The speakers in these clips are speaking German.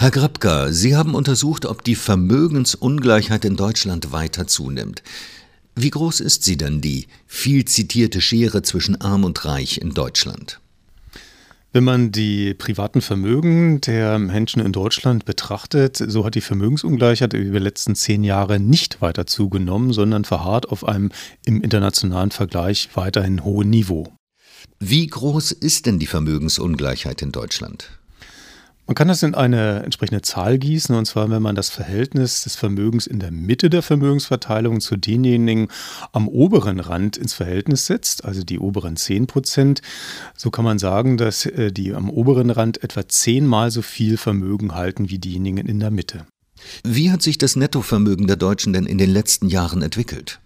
Herr Grabka, Sie haben untersucht, ob die Vermögensungleichheit in Deutschland weiter zunimmt. Wie groß ist sie denn, die viel zitierte Schere zwischen Arm und Reich in Deutschland? Wenn man die privaten Vermögen der Menschen in Deutschland betrachtet, so hat die Vermögensungleichheit über die letzten zehn Jahre nicht weiter zugenommen, sondern verharrt auf einem im internationalen Vergleich weiterhin hohen Niveau. Wie groß ist denn die Vermögensungleichheit in Deutschland? Man kann das in eine entsprechende Zahl gießen, und zwar, wenn man das Verhältnis des Vermögens in der Mitte der Vermögensverteilung zu denjenigen am oberen Rand ins Verhältnis setzt, also die oberen 10 Prozent, so kann man sagen, dass äh, die am oberen Rand etwa zehnmal so viel Vermögen halten wie diejenigen in der Mitte. Wie hat sich das Nettovermögen der Deutschen denn in den letzten Jahren entwickelt?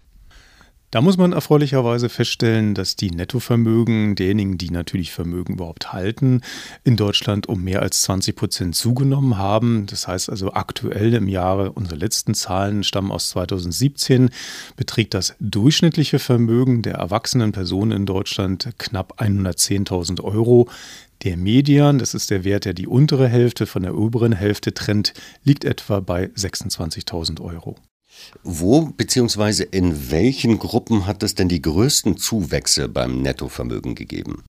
Da muss man erfreulicherweise feststellen, dass die Nettovermögen derjenigen, die natürlich Vermögen überhaupt halten, in Deutschland um mehr als 20 Prozent zugenommen haben. Das heißt also aktuell im Jahre, unsere letzten Zahlen stammen aus 2017, beträgt das durchschnittliche Vermögen der erwachsenen Personen in Deutschland knapp 110.000 Euro. Der Median, das ist der Wert, der die untere Hälfte von der oberen Hälfte trennt, liegt etwa bei 26.000 Euro. Wo bzw. in welchen Gruppen hat es denn die größten Zuwächse beim Nettovermögen gegeben?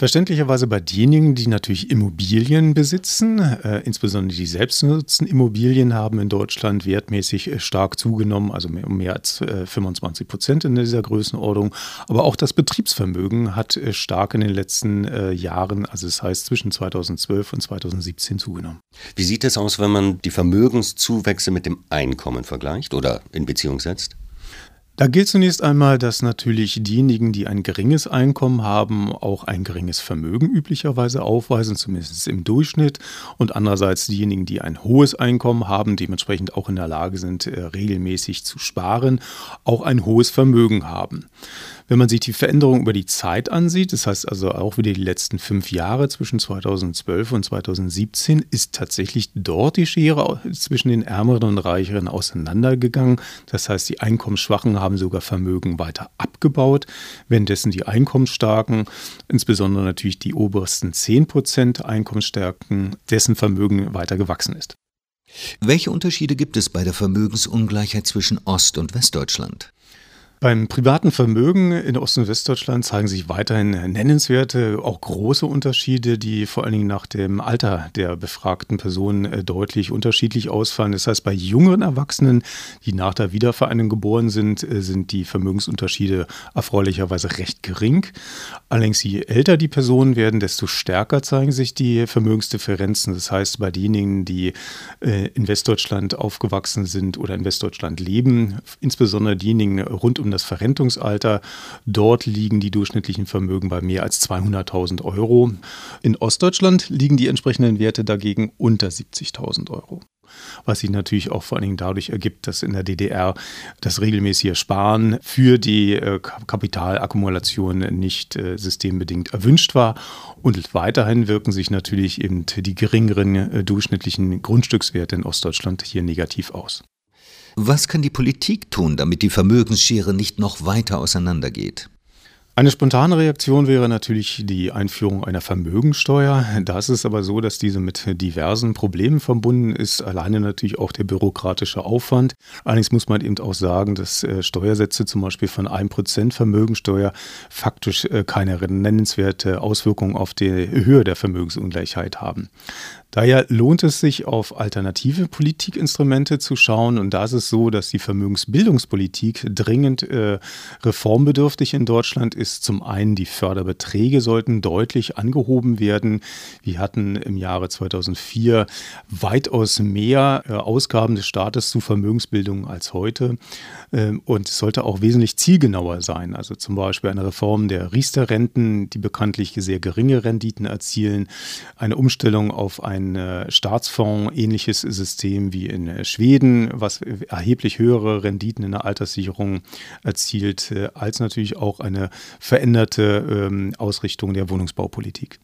Verständlicherweise bei denjenigen, die natürlich Immobilien besitzen, äh, insbesondere die Selbstnutzenimmobilien haben in Deutschland wertmäßig äh, stark zugenommen, also mehr, mehr als äh, 25 Prozent in dieser Größenordnung. Aber auch das Betriebsvermögen hat äh, stark in den letzten äh, Jahren, also das heißt zwischen 2012 und 2017 zugenommen. Wie sieht es aus, wenn man die Vermögenszuwächse mit dem Einkommen vergleicht oder in Beziehung setzt? Da gilt zunächst einmal, dass natürlich diejenigen, die ein geringes Einkommen haben, auch ein geringes Vermögen üblicherweise aufweisen, zumindest im Durchschnitt. Und andererseits diejenigen, die ein hohes Einkommen haben, dementsprechend auch in der Lage sind, äh, regelmäßig zu sparen, auch ein hohes Vermögen haben. Wenn man sich die Veränderung über die Zeit ansieht, das heißt also auch wieder die letzten fünf Jahre zwischen 2012 und 2017, ist tatsächlich dort die Schere zwischen den Ärmeren und Reicheren auseinandergegangen. Das heißt, die Einkommensschwachen haben sogar Vermögen weiter abgebaut, währenddessen die Einkommensstarken, insbesondere natürlich die obersten 10 Prozent Einkommensstärken, dessen Vermögen weiter gewachsen ist. Welche Unterschiede gibt es bei der Vermögensungleichheit zwischen Ost- und Westdeutschland? Beim privaten Vermögen in Ost- und Westdeutschland zeigen sich weiterhin nennenswerte, auch große Unterschiede, die vor allen Dingen nach dem Alter der befragten Personen äh, deutlich unterschiedlich ausfallen. Das heißt, bei jüngeren Erwachsenen, die nach der Wiedervereinigung geboren sind, äh, sind die Vermögensunterschiede erfreulicherweise recht gering. Allerdings, je älter die Personen werden, desto stärker zeigen sich die Vermögensdifferenzen. Das heißt, bei denjenigen, die äh, in Westdeutschland aufgewachsen sind oder in Westdeutschland leben, insbesondere diejenigen rund um das Verrentungsalter. Dort liegen die durchschnittlichen Vermögen bei mehr als 200.000 Euro. In Ostdeutschland liegen die entsprechenden Werte dagegen unter 70.000 Euro was sich natürlich auch vor allen Dingen dadurch ergibt, dass in der DDR das regelmäßige Sparen für die äh, Kapitalakkumulation nicht äh, systembedingt erwünscht war. Und weiterhin wirken sich natürlich eben die geringeren äh, durchschnittlichen Grundstückswerte in Ostdeutschland hier negativ aus. Was kann die Politik tun, damit die Vermögensschere nicht noch weiter auseinandergeht? Eine spontane Reaktion wäre natürlich die Einführung einer Vermögensteuer. Da ist es aber so, dass diese mit diversen Problemen verbunden ist. Alleine natürlich auch der bürokratische Aufwand. Allerdings muss man eben auch sagen, dass äh, Steuersätze zum Beispiel von 1% Vermögensteuer faktisch äh, keine nennenswerte Auswirkung auf die Höhe der Vermögensungleichheit haben. Daher lohnt es sich, auf alternative Politikinstrumente zu schauen. Und da ist es so, dass die Vermögensbildungspolitik dringend äh, reformbedürftig in Deutschland ist. Zum einen die Förderbeträge sollten deutlich angehoben werden. Wir hatten im Jahre 2004 weitaus mehr äh, Ausgaben des Staates zu Vermögensbildung als heute. Ähm, und es sollte auch wesentlich zielgenauer sein. Also zum Beispiel eine Reform der Riester-Renten, die bekanntlich sehr geringe Renditen erzielen, eine Umstellung auf ein äh, Staatsfonds-ähnliches System wie in äh, Schweden, was erheblich höhere Renditen in der Alterssicherung erzielt, als natürlich auch eine veränderte ähm, Ausrichtung der Wohnungsbaupolitik.